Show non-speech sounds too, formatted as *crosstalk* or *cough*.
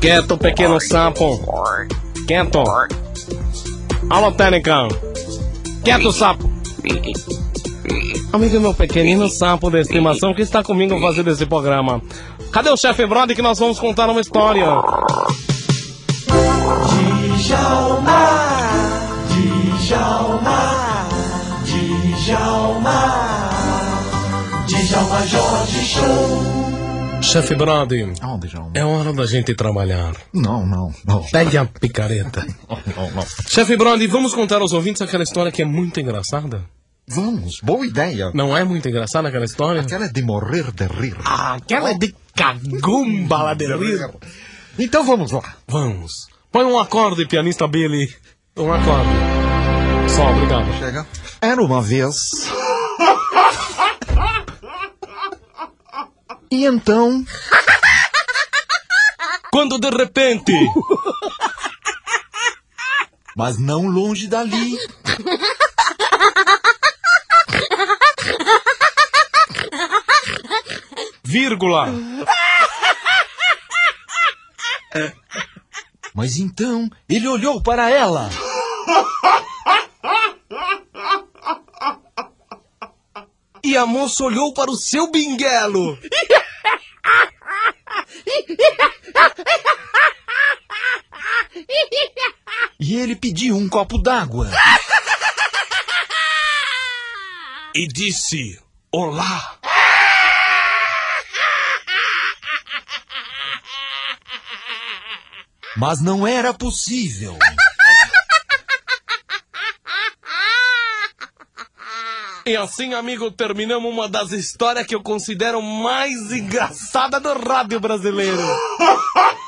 Quieto, pequeno sapo. Quieto. Alô, técnica. Quieto, sapo. Amigo meu pequenino sapo de estimação que está comigo fazendo esse programa. Cadê o chefe Brody que nós vamos contar uma história? Djalma, Djalma, Djalma, Djalma Jorge Show. Chefe Brody, é hora da gente trabalhar. Não, não, não. Pegue a picareta. *laughs* Não, não. Chefe Brody, vamos contar aos ouvintes aquela história que é muito engraçada? Vamos, boa ideia. Não é muito engraçada aquela história? Aquela é de morrer de rir. Ah, aquela é de cagumba lá de rir. Então vamos lá. Vamos. Põe um acorde, pianista Billy. Um acorde. Só, obrigado. Chega. Era uma vez. E então, Quando de repente. mas não longe dali, Vírgula. mas então ele olhou para ela. E a moça olhou para o seu binguelo. *laughs* E ele pediu um copo d'água. E disse: Olá. Mas não era possível. E assim, amigo, terminamos uma das histórias que eu considero mais engraçada do rádio brasileiro. *laughs*